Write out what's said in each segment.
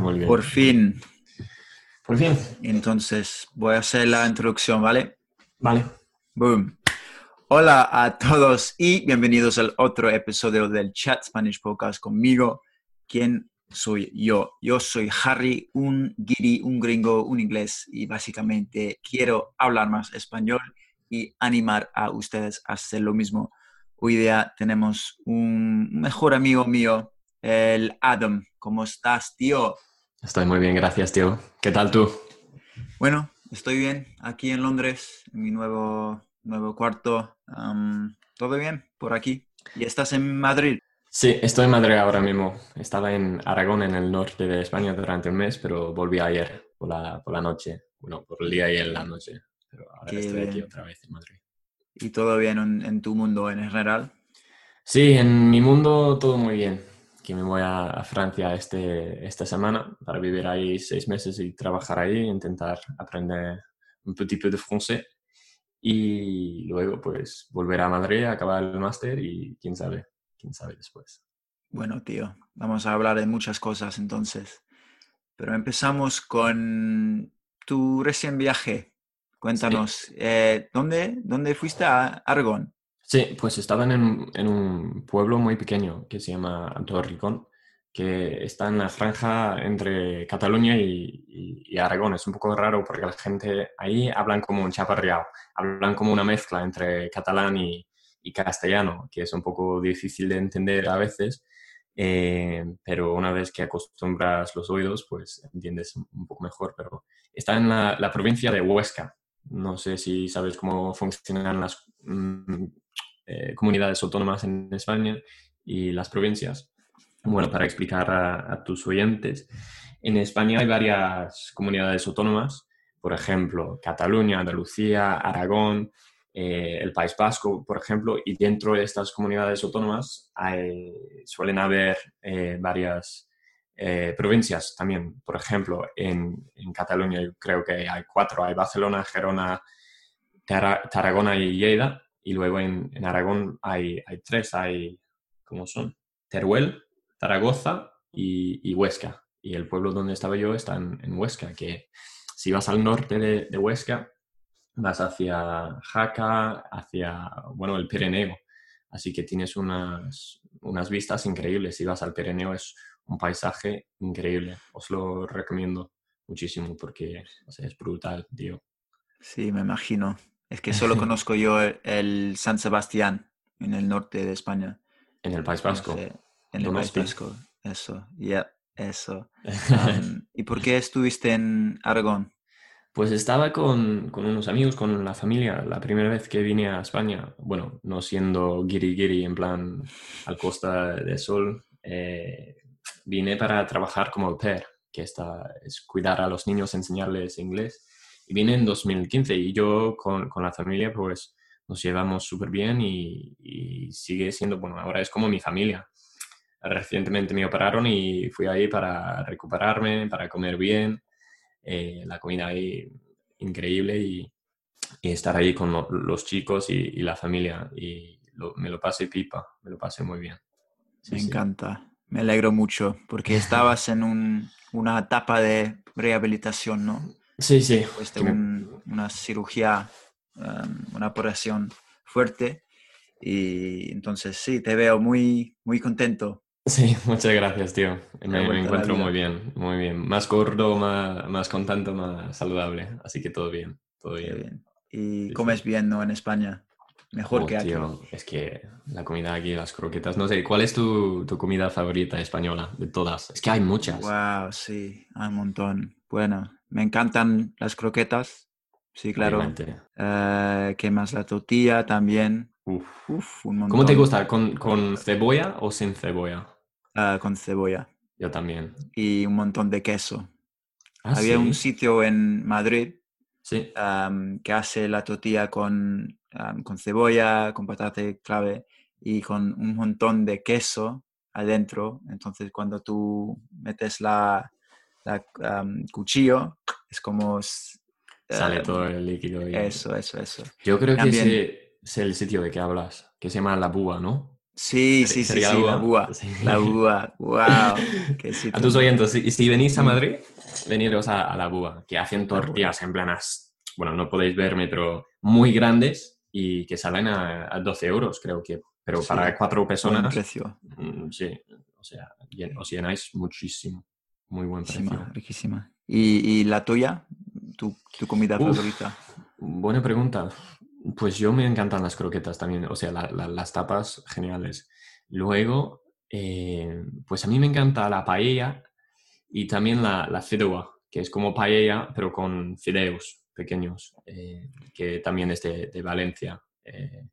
Muy bien. Por fin. Por fin. Entonces, voy a hacer la introducción, ¿vale? Vale. Boom. Hola a todos y bienvenidos al otro episodio del Chat Spanish Podcast conmigo. ¿Quién soy yo? Yo soy Harry, un guiri, un gringo, un inglés y básicamente quiero hablar más español y animar a ustedes a hacer lo mismo. Hoy día tenemos un mejor amigo mío, el Adam. ¿Cómo estás, tío? Estoy muy bien, gracias, tío. ¿Qué tal tú? Bueno, estoy bien aquí en Londres, en mi nuevo, nuevo cuarto. ¿Todo bien por aquí? ¿Y estás en Madrid? Sí, estoy en Madrid ahora mismo. Estaba en Aragón, en el norte de España, durante un mes, pero volví ayer por la, por la noche. Bueno, por el día y en la noche. Pero ahora Qué estoy aquí otra vez en Madrid. ¿Y todo bien en, en tu mundo en general? Sí, en mi mundo todo muy bien. Que me voy a, Francia este, esta semana para vivir ahí seis meses y trabajar ahí, intentar aprender un petit peu de francés. Y luego, pues, volver a Madrid, acabar el máster y quién sabe, quién sabe después. Bueno, tío, vamos a hablar de muchas cosas entonces. Pero empezamos con tu recién viaje. Cuéntanos, eh, ¿dónde, ¿dónde fuiste a Aragón? Sí, pues estaban en, un pueblo muy pequeño que se llama Torricón, que está en la franja entre Cataluña y, Aragón. Es un poco raro porque la gente ahí hablan como un chaparreado, hablan como una mezcla entre catalán y, castellano, que es un poco difícil de entender a veces, eh, pero una vez que acostumbras los oídos, pues entiendes un poco mejor. Pero está en la, la provincia de Huesca. No sé si sabes cómo funcionan las mm, eh, comunidades autónomas en España y las provincias. Bueno, para explicar a, tus oyentes, en España hay varias comunidades autónomas, por ejemplo, Cataluña, Andalucía, Aragón, eh, el País Vasco, por ejemplo, y dentro de estas comunidades autónomas suelen haber eh, varias provincias también. Por ejemplo, en, Cataluña creo que hay cuatro, hay Barcelona, Gerona, Tarragona y Lleida, y luego en, Aragón hay, hay tres, hay, ¿cómo son? Teruel, Zaragoza y, y Huesca. Y el pueblo donde estaba yo está en, en Huesca, que si vas al norte de, de Huesca, vas hacia Jaca, hacia, bueno, el Pirineo. Así que tienes unas, unas vistas increíbles. Si vas al Pirineo es un paisaje increíble. Os lo recomiendo muchísimo porque es brutal, tío. Sí, me imagino. Es que solo conozco yo el, el San Sebastián en el norte de España. En el País Vasco. en el País. Vasco. Eso, ya, eso. ¿Y por qué estuviste en Aragón? Pues estaba con, con unos amigos, con la familia, la primera vez que vine a España, bueno, no siendo guiri guiri en plan al Costa del Sol, eh, vine para trabajar como au pair, que está, es cuidar a los niños, enseñarles inglés. Y vine en 2015 y yo con, con la familia pues nos llevamos súper bien y, y sigue siendo, bueno, ahora es como mi familia. Recientemente me operaron y fui ahí para recuperarme, para comer bien eh, la comida ahí increíble y, y estar ahí con lo- los chicos y, y la familia. Y lo- me lo pasé pipa, me lo pasé muy bien. Sí, Me sí. encanta. Me alegro mucho porque estabas en un- una etapa de rehabilitación, ¿no? Sí, sí. Después de un- una cirugía, um, una operación fuerte. Y entonces sí, te veo muy, muy contento. Sí, muchas gracias, tío. Me, me encuentro muy bien, muy bien. Más gordo, más, más contento, más saludable. Así que todo bien, todo bien. bien. Y Sí, comes sí. bien, ¿no? En España. Mejor Oh, que aquí. tío, es que la comida aquí, las croquetas, no sé, ¿cuál es tu, tu comida favorita española de todas? Es que hay muchas. Wow, sí, hay un montón. Bueno, me encantan las croquetas. Sí, claro. Eh, ¿qué más? La tortilla también. Uf. Uf, un ¿Cómo te gusta? ¿Con, con cebolla o sin cebolla? Ah, con cebolla. Yo también. Y un montón de queso. Ah, Había un sitio en Madrid sí. que hace la tortilla con, con cebolla, con patata clave y con un montón de queso adentro. Entonces, cuando tú metes la, la, cuchillo, es como... Sale am, todo el líquido. y- eso, eso, eso. Yo creo que También- ese es el sitio de que hablas, que se llama La Búa, ¿no? Sí, sí, sí, la búa. Sí. La búa, wow. Qué A sitio. tus oyentes, si, si venís a Mm. Madrid, veniros a, a La Búa, que hacen tortillas en planas, bueno, no podéis verme, pero muy grandes y que salen a, a 12 euros, creo que. Pero Sí, para cuatro Buen personas, precio. mm, sí, o sea, os llenáis muchísimo. Muy buen precio. Riquísima, riquísima. ¿Y, y la tuya? ¿Tu, tu comida Uf. favorita? Buena pregunta. Pues yo me encantan las croquetas también, o sea, la- la- las tapas geniales. Luego, eh, pues a mí me encanta la paella y también la, la que es como paella, pero con fideos pequeños, eh, que también es de, de Valencia, eh,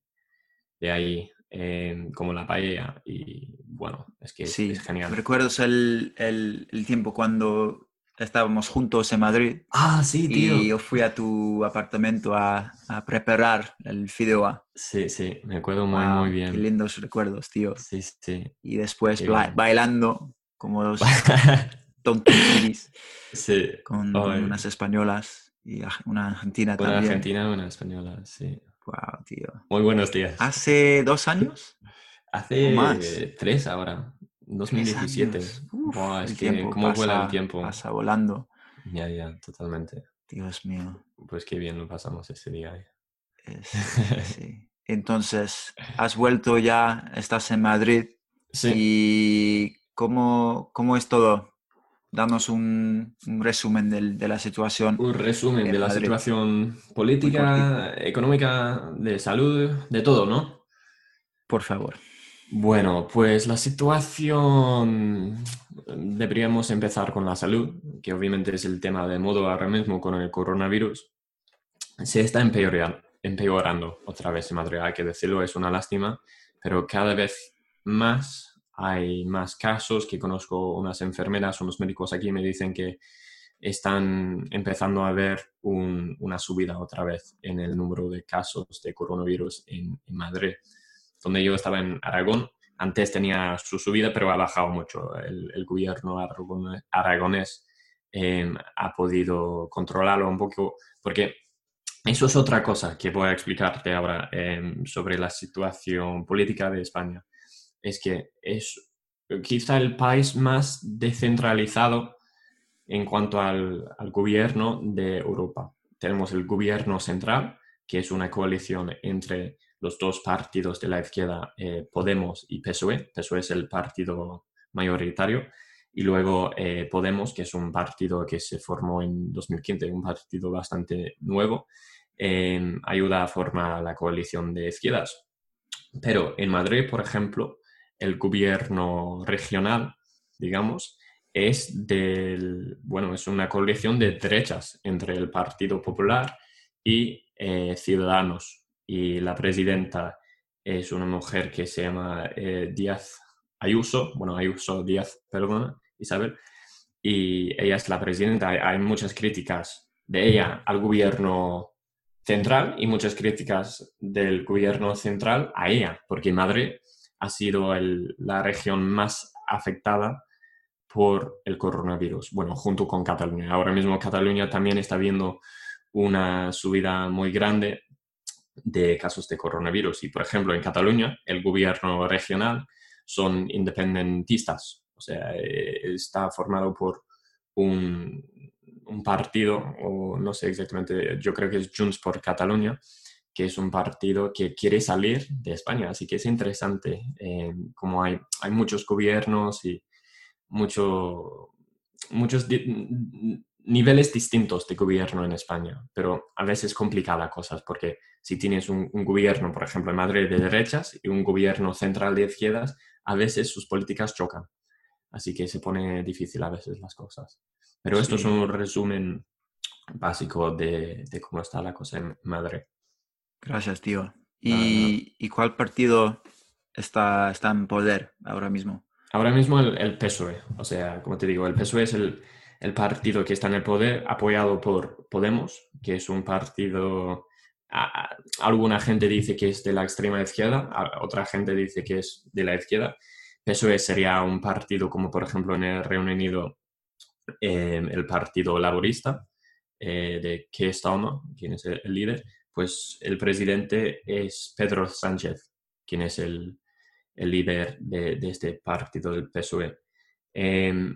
de ahí, eh, como la paella. Y bueno, es que es, Sí, es genial. ¿recuerdas el, el- el tiempo cuando estábamos juntos en Madrid? Ah, sí, tío. Y yo fui a tu apartamento a, a preparar el fideuà. Sí, sí, me acuerdo muy, Wow, muy Qué bien. lindos recuerdos, tío. Sí, sí. Y después Qué ba- bailando como los tontos guiris sí. con unas españolas y una argentina Una también. argentina, una española, sí. Wow, tío. Muy buenos días. ¿Hace dos años? Hace más. tres ahora, Tres 2017. años. Uf, Buah, es el que tiempo cómo vuela el pasa- tiempo. Pasa volando. Ya, ya, totalmente. Dios mío. Pues qué bien lo pasamos ese día. eh. Es- sí. Entonces, has vuelto ya, estás en Madrid. Sí, ¿Y cómo, cómo es todo? Danos un, un resumen del- de la situación. un resumen en de la Madrid. situación política, económica, de salud, de todo, ¿no? Por favor. Bueno, pues la situación, deberíamos empezar con la salud, que obviamente es el tema de modo ahora mismo con el coronavirus. Se está empeoran- empeorando otra vez en Madrid, hay que decirlo, es una lástima, pero cada vez más hay más casos, que conozco unas enfermeras, unos médicos aquí me dicen que están empezando a ver un- una subida otra vez en el número de casos de coronavirus en, en Madrid donde yo estaba en Aragón, antes tenía su subida, pero ha bajado mucho. El, el gobierno aragonés eh, ha podido controlarlo un poco, porque eso es otra cosa que voy a explicarte ahora eh, sobre la situación política de España. Es que es quizá el país más descentralizado en cuanto al, al gobierno de Europa. Tenemos el gobierno central, que es una coalición entre los dos partidos de la izquierda, eh, Podemos y PSOE. PSOE es el partido mayoritario. Y luego eh, Podemos, que es un partido que se formó en 2015, un partido bastante nuevo, eh, ayuda a formar la coalición de izquierdas. Pero en Madrid, por ejemplo, el gobierno regional, digamos, es del, bueno, es una coalición de derechas entre el Partido Popular y eh, Ciudadanos. Y la presidenta es una mujer que se llama eh, Díaz Ayuso, bueno, Ayuso Díaz, perdona, Isabel, y ella es la presidenta. Hay, muchas críticas de ella al gobierno central y muchas críticas del gobierno central a ella, porque Madrid ha sido el- la región más afectada por el coronavirus, bueno, junto con Cataluña. Ahora mismo Cataluña también está viendo una subida muy grande de casos de coronavirus. Y, por ejemplo, en Cataluña, el gobierno regional son independentistas, o sea, eh, está formado por un, un partido, o no sé exactamente, yo creo que es Junts por Cataluña, que es un partido que quiere salir de España. Así que es interesante eh, como hay, hay muchos gobiernos y mucho, muchos di- niveles distintos de gobierno en España, pero a veces complica las cosas porque si tienes un, un gobierno, por ejemplo, en Madrid de derechas y un gobierno central de izquierdas, a veces sus políticas chocan. Así que se pone difícil a veces las cosas. Pero esto es un resumen básico de, de cómo está la cosa en Madrid. Gracias, tío. ¿Y, y cuál partido está, está en poder ahora mismo? Ahora mismo el, el PSOE, o sea, como te digo, el PSOE es el, el partido que está en el poder, apoyado por Podemos, que es un partido, alguna gente dice que es de la extrema izquierda, otra gente dice que es de la izquierda. PSOE sería un partido como por ejemplo en el Reino Unido eh, el Partido Laborista eh, de Keir Starmer, quien es el, líder, pues el presidente es Pedro Sánchez, quien es el, líder de, de, este partido del PSOE. Em,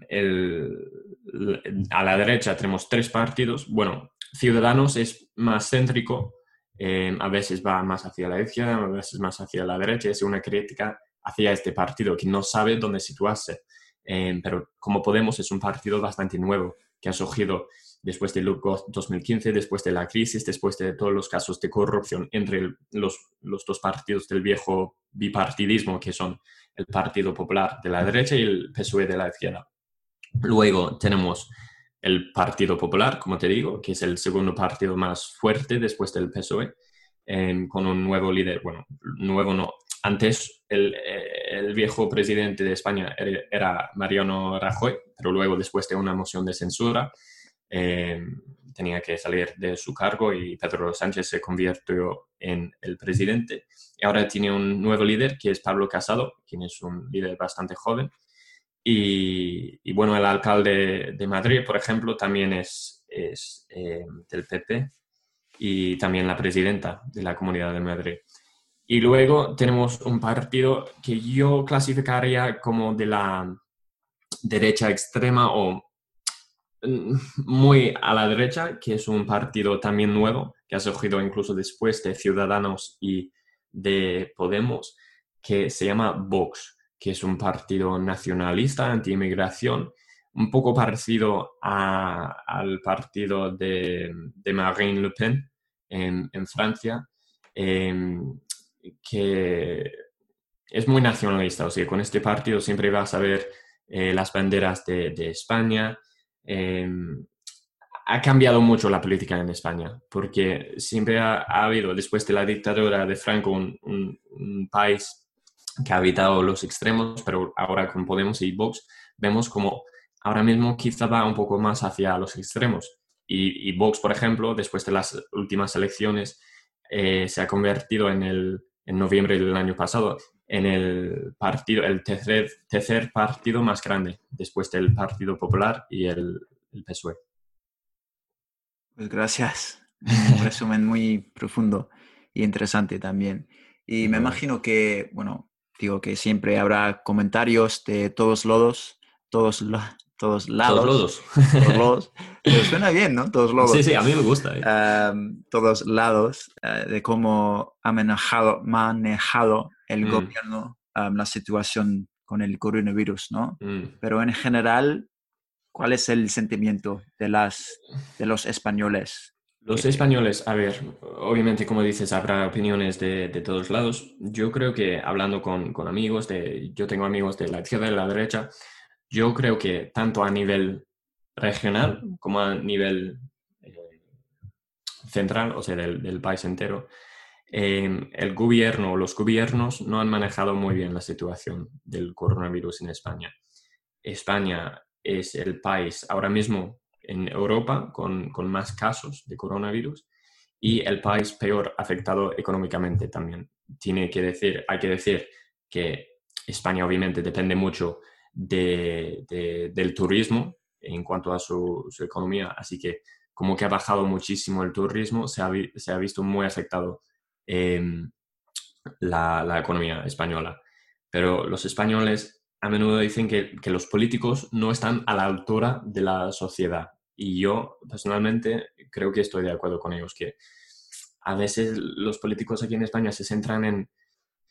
a la derecha tenemos tres partidos. Bueno, Ciudadanos es más céntrico, em, a veces va más hacia la izquierda, a veces más hacia la derecha. Es una crítica hacia este partido que no sabe dónde situarse. Em, pero como Podemos es un partido bastante nuevo que ha surgido después del 2015, después de la crisis, después de todos los casos de corrupción entre los, los dos partidos del viejo bipartidismo que son el Partido Popular de la derecha y el PSOE de la izquierda. Luego tenemos el Partido Popular, como te digo, que es el segundo partido más fuerte después del PSOE, em, con un nuevo líder, bueno, nuevo no. Antes el, eh, el, viejo presidente de España era Mariano Rajoy, pero luego después de una moción de censura em, tenía que salir de su cargo y Pedro Sánchez se convirtió en el presidente. Y ahora tiene un nuevo líder que es Pablo Casado, quien es un líder bastante joven. Y, bueno, el alcalde de Madrid, por ejemplo, también es, es eh, del PP y también la presidenta de la Comunidad de Madrid. Y luego tenemos un partido que yo clasificaría como de la derecha extrema o muy a la derecha, que es un partido también nuevo, que ha surgido incluso después de Ciudadanos y de Podemos, que se llama Vox, que es un partido nacionalista, anti-inmigración, un poco parecido al partido de, Marine Le Pen en, Francia, em, que es muy nacionalista. O sea, con este partido siempre vas a ver eh, las banderas de, de España, Em, ha cambiado mucho la política en España, porque siempre ha, habido, después de la dictadura de Franco, un, país que ha evitado los extremos, pero ahora con Podemos y Vox vemos como ahora mismo quizá va un poco más hacia los extremos. Y, Vox, por ejemplo, después de las últimas elecciones, eh, se ha convertido en, el, en noviembre del año pasado en el partido, el tercer, tercer partido más grande, después del Partido Popular y el, el PSOE. Pues gracias. Un resumen muy profundo y interesante también. Y me imagino que, bueno, digo que siempre habrá comentarios de todos lados, todos, todos lados. Todos lodos. Todos. Pero suena bien, ¿no? Todos lados. Sí, sí, a mí me gusta. ¿eh? todos lados eh, de cómo ha manejado, manejado el mm. gobierno la situación con el coronavirus, ¿no? Mm. Pero en general, ¿cuál es el sentimiento de, las, de los españoles? Los españoles, a ver, obviamente como dices, habrá opiniones de, de todos lados. Yo creo que hablando con, con, amigos, de, yo tengo amigos de la izquierda y de la derecha, yo creo que tanto a nivel regional como a nivel eh, central, o sea, del, del país entero, el gobierno o los gobiernos no han manejado muy bien la situación del coronavirus en España. España es el país ahora mismo en Europa con, más casos de coronavirus y el país peor afectado económicamente también. Tiene que decir, hay que decir que España obviamente depende mucho del turismo en cuanto a su, economía, así que como que ha bajado muchísimo el turismo, se ha, se ha visto muy afectado Em, la, economía española. Pero los españoles a menudo dicen que, los políticos no están a la altura de la sociedad. Y yo personalmente creo que estoy de acuerdo con ellos, que a veces los políticos aquí en España se centran en,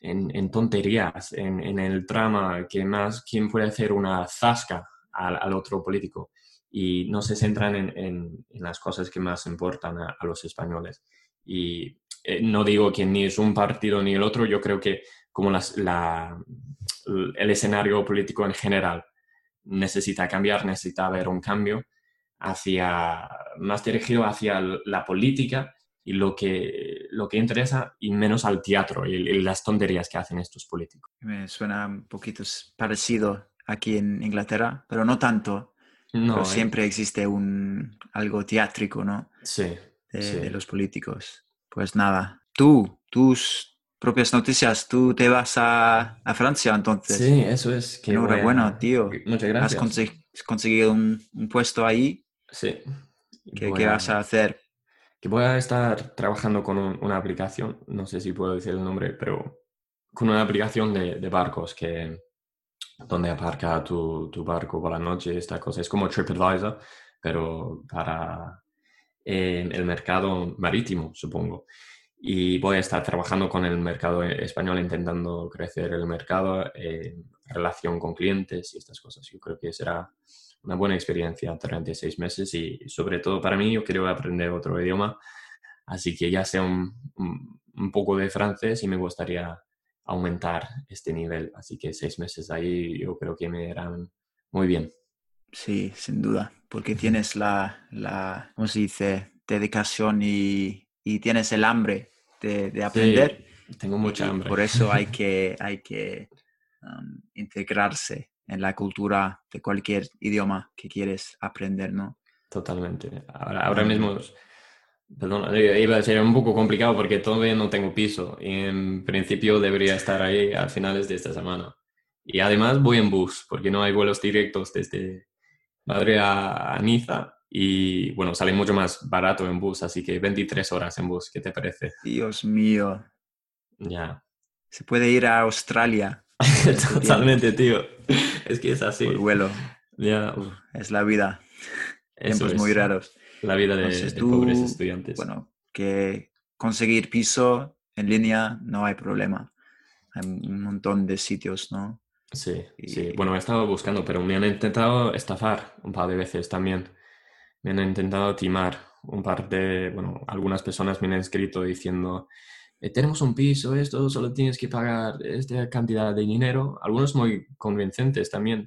en, tonterías, en, el drama, que más quién puede hacer una zasca al, otro político y no se centran en, las cosas que más importan a, a los españoles. Y eh, no digo que ni es un partido ni el otro, yo creo que como la, el escenario político en general necesita cambiar, necesita haber un cambio hacia, más dirigido hacia la política y lo que, lo que interesa y menos al teatro y, y las tonterías que hacen estos políticos. Me suena un poquito parecido aquí en Inglaterra, pero no tanto. pero No, siempre existe un, algo teátrico, ¿no? sí, De, sí. de los políticos. Pues nada, tú, tus propias noticias, tú te vas a, a Francia entonces. Sí, eso es. Que Enhorabuena, a- tío. Muchas Has gracias. conse- conseguido un, un puesto ahí. Sí. ¿Qué, vas a hacer? que voy a estar trabajando con un- una aplicación, no sé si puedo decir el nombre, pero con una aplicación de, de barcos que donde aparca tu, tu barco por la noche, esta cosa. Es como TripAdvisor, pero para eh, el mercado marítimo, supongo. Y voy a estar trabajando con el mercado español, intentando crecer el mercado en relación con clientes y estas cosas. Yo creo que será una buena experiencia durante seis meses y sobre todo para mí yo quiero aprender otro idioma, así que ya sea un, un- un poco de francés y me gustaría aumentar este nivel, así que seis meses ahí yo creo que me irán muy bien. Sí, sin duda, porque tienes la, la ¿cómo se dice? Dedicación y, y tienes el hambre de, de aprender. Sí, tengo mucha Y hambre. Por eso hay que, hay que um, integrarse en la cultura de cualquier idioma que quieres aprender, ¿no? Totalmente. Ahora, ahora Mm. mismo, perdón, iba a ser un poco complicado porque todavía no tengo piso y en principio debería estar ahí a finales de esta semana. Y además voy en bus porque no hay vuelos directos desde Madrid a, a Niza y bueno, sale mucho más barato en bus, así que 23 horas en bus, ¿qué te parece? Dios mío, Ya. se puede ir a Australia Totalmente, tío. Es que es así. por vuelo. Ya, es la vida, eso tiempos es muy raros. La vida de, Entonces de tú, pobres estudiantes. Bueno, que conseguir piso en línea no hay problema. Hay un montón de sitios, ¿no? Sí, sí. Y- Bueno, he estado buscando, pero me han intentado estafar un par de veces también. Me han intentado timar un par de, bueno, algunas personas me han escrito diciendo, "Eh, tenemos un piso, esto, solo tienes que pagar esta cantidad de dinero. Algunos muy convincentes también.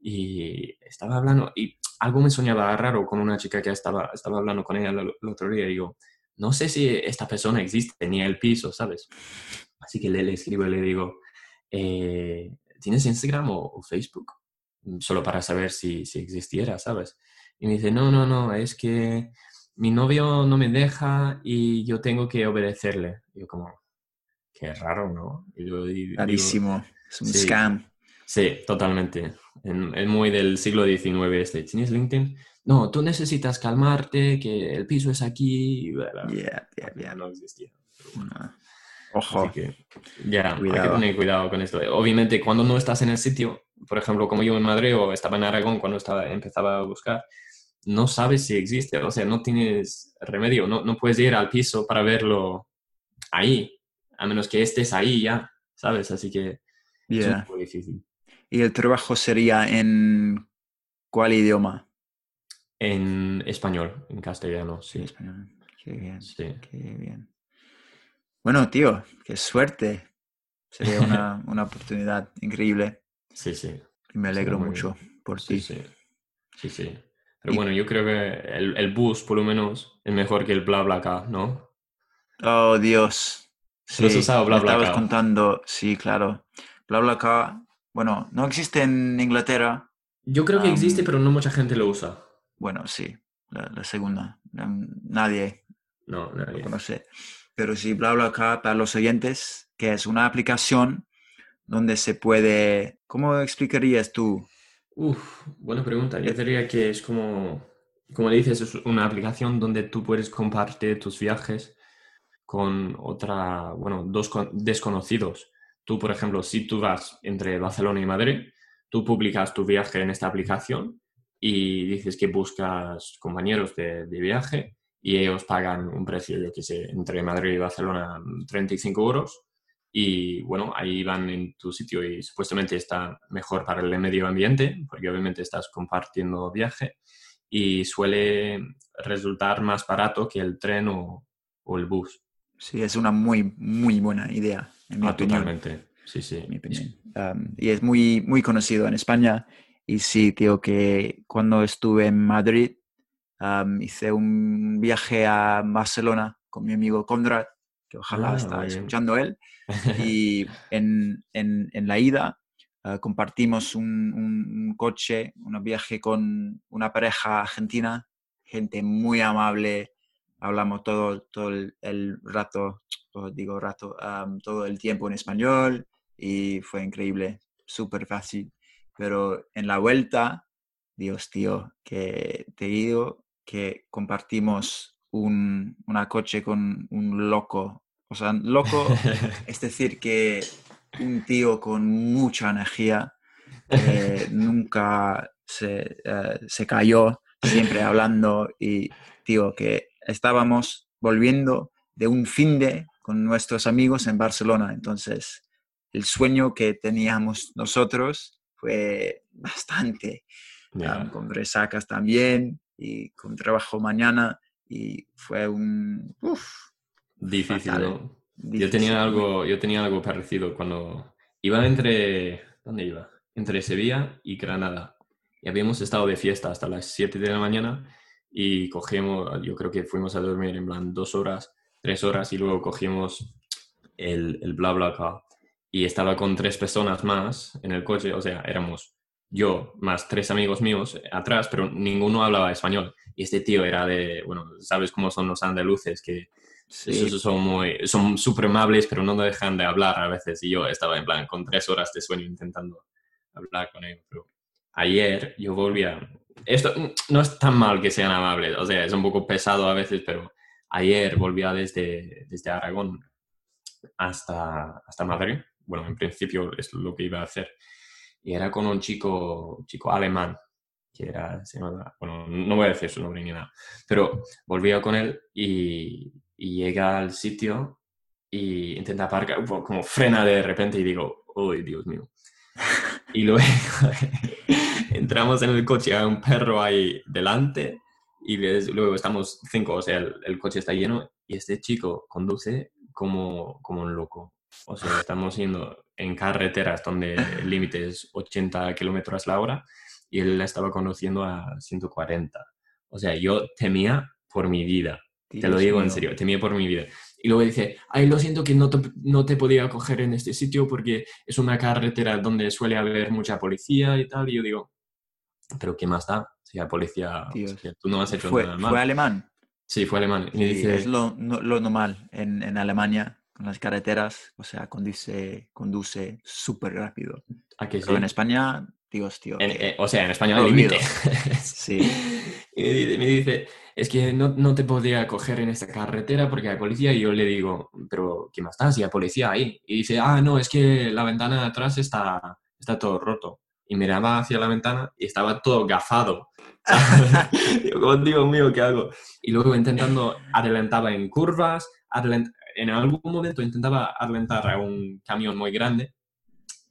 Y estaba hablando, y algo me soñaba raro con una chica que estaba, estaba hablando con ella el, el otro día y digo, no sé si esta persona existe ni el piso, ¿sabes? Así que le, le escribo y le digo, eh, ¿tienes Instagram o, o Facebook? Mm, Solo para saber si, si existiera, ¿sabes? Y me dice, no, no, no, es que mi novio no me deja y yo tengo que obedecerle. Y yo como, qué raro, ¿no? Y yo digo, Rarísimo. Es un sí. scam. Sí, totalmente. En- Es muy del siglo XIX este. ¿Tienes LinkedIn? No, tú necesitas calmarte, que el piso es aquí. y bla, bla. Yeah, yeah, yeah. No existía. No. Ojo. Así que, ya, hay que Cuidado. tener cuidado con esto. Obviamente, cuando no estás en el sitio, por ejemplo, como yo en Madrid o estaba en Aragón cuando estaba, empezaba a buscar, no sabes si existe, o sea, no tienes remedio, no, no puedes ir al piso para verlo ahí, a menos que estés ahí ya, ¿sabes? Así que es Yeah. un poco difícil. ¿Y el trabajo sería en cuál idioma? En español, en castellano, sí. Español. Qué bien, Sí. qué bien. Bueno, tío, qué suerte. Sería una, una oportunidad increíble Sí, sí. y me alegro mucho por Sí, ti. sí. Sí, sí. Pero Y- bueno, yo creo que el, el bus, por lo menos, es mejor que el BlaBlaCar, ¿no? Oh, Dios. ¿Lo has Sí, usado, me estabas BlaBlaCar? contando, sí, claro. BlaBlaCar, bueno, no existe en Inglaterra. Yo creo que existe, pero no mucha gente lo usa. Bueno, sí, la, la segunda. Nadie No, lo nadie. conoce. Pero sí, BlaBlaCar para los oyentes, que es una aplicación donde se puede, ¿cómo explicarías tú? Uf, buena pregunta. Yo diría que es como, como dices, es una aplicación donde tú puedes compartir tus viajes con otra, bueno, dos con- desconocidos. Tú, por ejemplo, si tú vas entre Barcelona y Madrid, tú publicas tu viaje en esta aplicación y dices que buscas compañeros de, de viaje y ellos pagan un precio, yo que sé, entre Madrid y Barcelona 35 euros y bueno, ahí van en tu sitio y supuestamente está mejor para el medio ambiente, porque obviamente estás compartiendo viaje y suele resultar más barato que el tren o, o el bus. Sí, es una muy, muy buena idea, en mi Ah, opinión. totalmente. Sí, sí. en mi opinión. Um, y es muy, muy conocido en España. Y sí, tío, que cuando estuve en Madrid, um, hice un viaje a Barcelona con mi amigo Conrad, que ojalá Ah, está escuchando él. Y en, en, en la ida eh, compartimos un, un, coche, un viaje con una pareja argentina, gente muy amable, hablamos todo, todo el, rato, digo rato, todo el tiempo en español y fue increíble, súper fácil. Pero en la vuelta, Dios tío, que te digo que compartimos un una coche con un loco. O sea, loco, es decir, que un tío con mucha energía, nunca se, eh, se cayó, siempre hablando y, tío, que estábamos volviendo de un fin de con nuestros amigos en Barcelona. Entonces, el sueño que teníamos nosotros fue bastante, con resacas también y con trabajo mañana y fue un... difícil, Yo tenía, algo, yo tenía algo parecido cuando iba entre... ¿Dónde iba? Entre Sevilla y Granada. Y habíamos estado de fiesta hasta las 7 de la mañana y cogimos, yo creo que fuimos a dormir en plan dos horas, tres horas y luego cogimos el, el bla bla bla y estaba con tres personas más en el coche, o sea, éramos yo más tres amigos míos atrás, pero ninguno hablaba español. Y este tío era de, bueno, sabes cómo son los andaluces, que son muy, son súper amables, pero no dejan de hablar a veces. Y yo estaba en plan con tres horas de sueño intentando hablar con ellos. Pero ayer yo volvía, esto no es tan mal que sean amables, o sea, es un poco pesado a veces, pero ayer volvía desde, desde Aragón hasta, hasta Madrid. Bueno, en principio es lo que iba a hacer y era con un chico, chico alemán, que era, se bueno, no voy a decir su nombre ni nada, pero volvía con él y, llega al sitio y intenta aparcar, como frena de repente y digo, ¡ay, Dios mío! Y luego entramos en el coche, hay un perro ahí delante y luego estamos cinco, o sea, el, el, coche está lleno y este chico conduce como, como un loco. O sea, estamos yendo en carreteras donde el límite es 80 kilómetros la hora y él la estaba conduciendo a 140. O sea, yo temía por mi vida. te lo digo en serio, temía por mi vida. Y luego dice, ay, lo siento que no te, no te podía coger en este sitio porque es una carretera donde suele haber mucha policía y tal. Y yo digo, pero ¿qué más da? Si la policía, tú no has hecho fue, nada mal. ¿Fue alemán? Sí, fue alemán. Y dice, es lo, lo normal en, en Alemania en las carreteras, o sea, conduce, conduce súper rápido. Aquí Pero en España, Dios, tío. Eh, o sea, en España hay límite. sí. Y me dice, es que no, no, te podría coger en esta carretera porque hay policía. Y yo le digo, pero ¿qué más está? Si hay policía ahí. Y dice, ah, no, es que la ventana de atrás está, está todo roto. Y miraba hacia la ventana y estaba todo gafado. digo, Dios mío, ¿qué hago? Y luego intentando, adelantaba en curvas, adelantaba en algún momento intentaba adelantar a un camión muy grande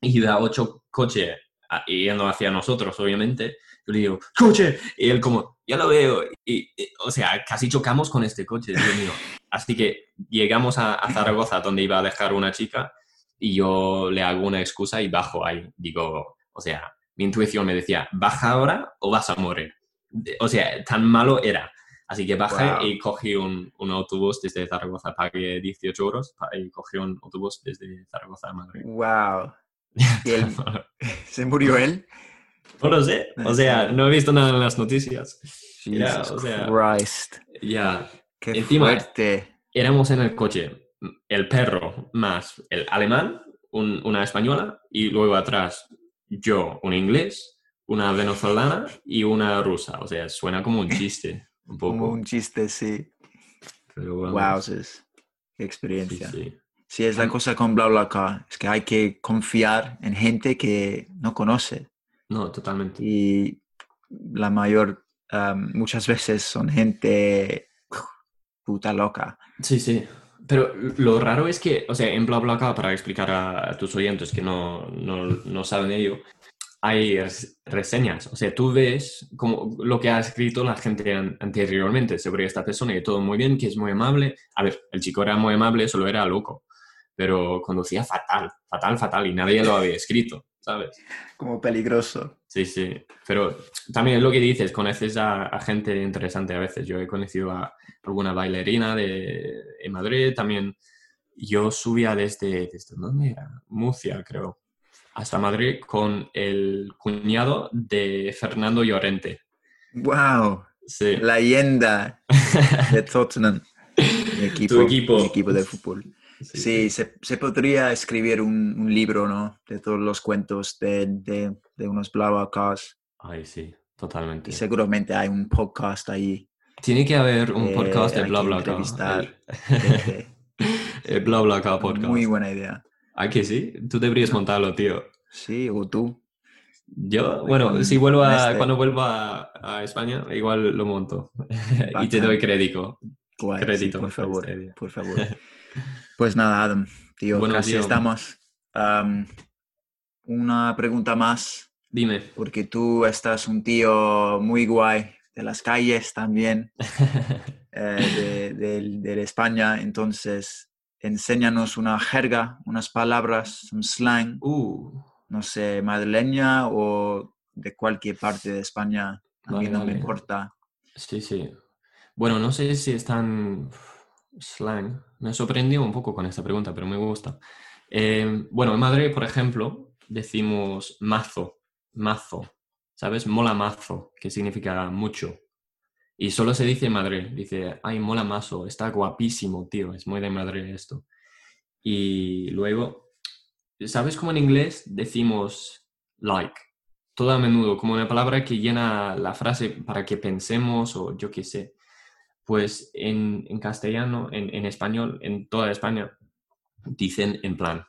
y da ocho coches yendo hacia nosotros, obviamente. Yo le digo, ¡coche! Y él como, ya lo veo. Y, o sea, casi chocamos con este coche, Dios mío. Así que llegamos a, Zaragoza, donde iba a dejar una chica, y yo le hago una excusa y bajo ahí. Digo, o sea, mi intuición me decía, ¿baja ahora o vas a morir? O sea, tan malo era. Así que bajé y cogí un, un, autobús desde Zaragoza, pagué 18 euros y cogí un autobús desde Zaragoza a Madrid. ¡Wow! ¿Se murió él? No lo sé, o sea, no he visto nada en las noticias. Jesus o sea, Christ. Ya. ¡Qué Encima, fuerte! Éramos en el coche, el perro más el alemán, un, una española y luego atrás yo, un inglés, una venezolana y una rusa. O sea, suena como un chiste. Un poco. un chiste, sí. Pero wow, qué experiencia. Sí, es la cosa con BlaBlaCar, es que hay que confiar en gente que no conoce. No, totalmente. Y la mayor, muchas veces son gente puta loca. Sí, sí. Pero lo raro es que, o sea, en BlaBlaCar, para explicar a, tus oyentes que no, no, no saben ello, hay reseñas. O sea, tú ves como lo que ha escrito la gente anteriormente sobre esta persona y todo muy bien, que es muy amable. A ver, el chico era muy amable, solo era loco, pero conducía fatal, fatal, fatal y nadie lo había escrito, ¿sabes? Como peligroso. Sí, sí. Pero también es lo que dices, conoces a, gente interesante a veces. Yo he conocido a alguna bailarina de, en Madrid, también yo subía desde, ¿desde dónde era? Murcia, creo hasta Madrid con el cuñado de Fernando Llorente. ¡Wow! Sí. Leyenda de Tottenham. Mi equipo, Tu equipo. mi equipo de fútbol. Sí, se, se podría escribir un, un libro, ¿no? De todos los cuentos de, de, de unos BlaBlaCars. Ay, sí, totalmente. Y seguramente hay un podcast ahí. Tiene que haber un eh, podcast de BlaBlaCar. El, el BlaBlaCar podcast. Muy buena idea. ¿Ah, que sí? Tú deberías montarlo, tío. Sí, o tú. Yo, bueno, si vuelvo a, este. cuando vuelva a, a España, igual lo monto. y te doy crédito. Guay, Crédito por por favor, por favor. Pues nada, Adam, tío, Bueno, casi tío. estamos. Am, una pregunta más, Dime. porque tú estás un tío muy guay de las calles también, eh, de, de España, entonces enséñanos una jerga, unas palabras, un slang, Uh, no sé, madrileña o de cualquier parte de España, a mí Vale, no me importa. sí, sí. Bueno, no sé si es tan slang. Me sorprendió un poco con esta pregunta, pero me gusta. Eh, bueno, en Madrid, por ejemplo, decimos mazo, mazo, ¿sabes? Mola mazo, que significa mucho. Y solo se dice Madrid, dice, ay, mola mazo, está guapísimo, tío, es muy de Madrid esto. Y luego, ¿sabes cómo en inglés decimos like? Todo a menudo, como una palabra que llena la frase para que pensemos o yo qué sé. Pues en, en castellano, en, en español, en toda España, dicen en plan.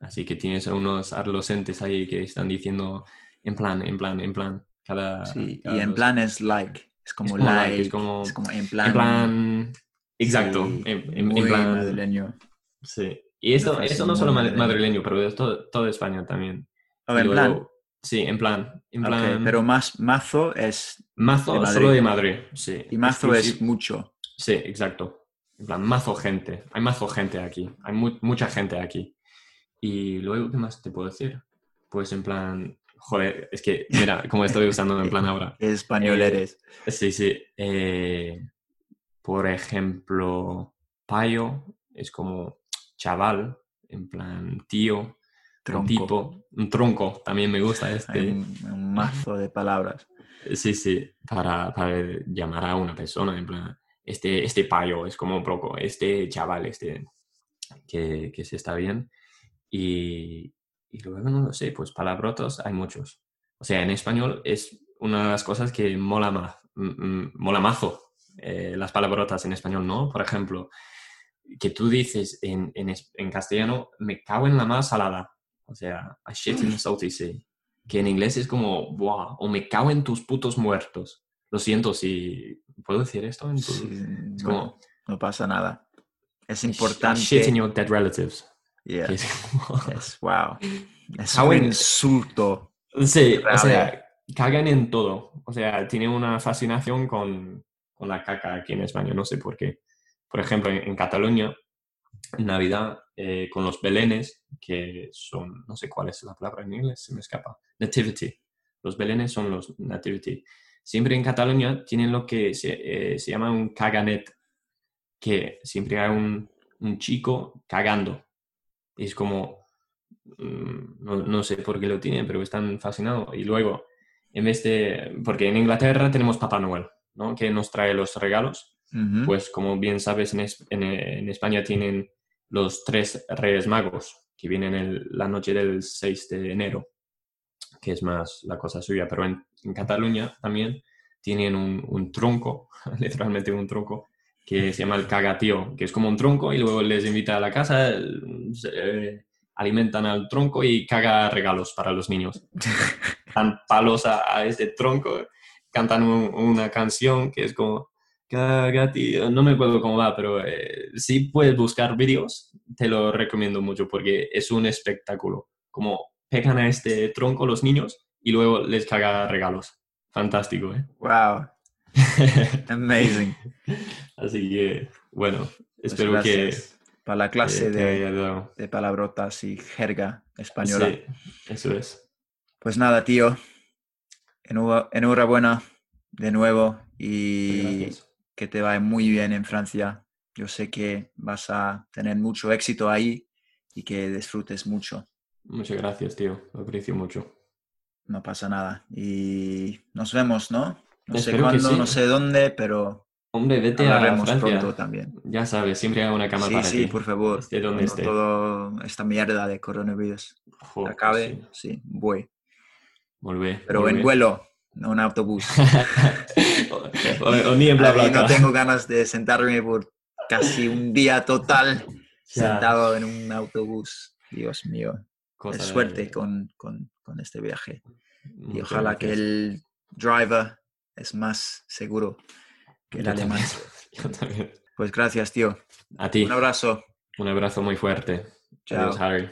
Así que tienes a unos adolescentes ahí que están diciendo en plan, en plan, en plan. Cada, Sí, cada y en dos- plan es like, es como, como like, like, es como- es como en plan, En plan. Exacto. sí, en, en- en muy plan. madrileño. Sí. Y esto, esto no solo madrileño, pero es todo, toda España también. Oh, en luego- plan, Sí, en plan. En plan pero más mazo es mazo de solo de Madrid. Sí. y mazo es mucho. Sí, exacto. En plan, mazo gente. Hay mazo gente aquí. Hay mu- mucha gente aquí. Y luego, ¿qué más te puedo decir? Pues en plan, joder, es que, mira, como estoy usando en plan ahora. ¿Qué español Eh, eres? Sí, sí. eh, por ejemplo, payo es como chaval, en plan tío, Tronco. tipo, un tronco, también me gusta Hay este. un, un mazo de palabras. Sí, sí, para, para llamar a una persona, en plan, este, este payo es como un poco, este chaval, este, que, que se está bien. Y, y luego, no lo sé, pues palabrotos hay muchos. O sea, en español es una de las cosas que mola más, mola mazo, eh, las palabrotas en español, ¿no? Por ejemplo, que tú dices en, en, en castellano, me cago en la más salada. O sea, I shit in the salty sea. Que en inglés es como, wow, o me cago en tus putos muertos. Lo siento si... ¿Puedo decir esto? En tu- Sí, Es como... no pasa nada. Es I importante. shit in your dead relatives. Yeah, Que es como- es- wow. Es Cago un insulto. Sí, o sea, cagan en todo. O sea, tiene una fascinación con, con la caca aquí en España, no sé por qué. Por ejemplo, en, en Cataluña, en Navidad, eh, con los belenes, que son, no sé cuál es la palabra en inglés, se me escapa, nativity. Los belenes son los nativity. Siempre en Cataluña tienen lo que se, eh, se llama un caganet, que siempre hay un, un chico cagando. Es como, mm, no, no sé por qué lo tienen, pero están fascinados. Y luego, en vez de, porque en Inglaterra tenemos Papá Noel, ¿no? Que nos trae los regalos. Pues como bien sabes, en, Es- en, en España tienen los tres Reyes Magos, que vienen el- la noche del 6 de enero, que es más la cosa suya. Pero en, en Cataluña también tienen un, un tronco, literalmente un tronco, que se llama el cagatío, que es como un tronco y luego les invita a la casa, se, eh, alimentan al tronco y caga regalos para los niños. Dan palos a, a este tronco, cantan un- una canción que es como cagatío, no me acuerdo cómo va, pero eh, si puedes buscar vídeos, te lo recomiendo mucho porque es un espectáculo. Como pegan a este tronco los niños y luego les caga regalos. Fantástico, ¿eh? Wow, amazing. Así que, bueno, Pues espero que, Para la clase te de, palabrotas y jerga española. Sí, eso es. Pues nada, tío. Enhora- Enhorabuena de nuevo y Gracias. que te vaya muy bien en Francia. Yo sé que vas a tener mucho éxito ahí y que disfrutes mucho. Muchas gracias, tío. Lo aprecio mucho. No pasa nada. Y nos vemos, ¿no? No sé Espero que cuándo, sí. no sé dónde, pero Hombre, vete a Francia. pronto también. Ya sabes, siempre hay una cama Sí, para sí, ti. por favor. Esté donde esté. todo esta mierda de coronavirus Jo, acabe, Oh, sí. sí, voy. Volvé, Pero en vuelo, no en autobús. o, o- o ni en Ahí BlaBlaCar. no tengo ganas de sentarme por casi un día total sentado en un autobús. Dios mío. Cosa Es suerte con, con- con este viaje. Y Muchas ojalá que gracias. el driver es más seguro que el Yo alemán. también. Yo también. Pues gracias, tío. A ti, Un abrazo. un abrazo muy fuerte. Chao. Adiós, Harry.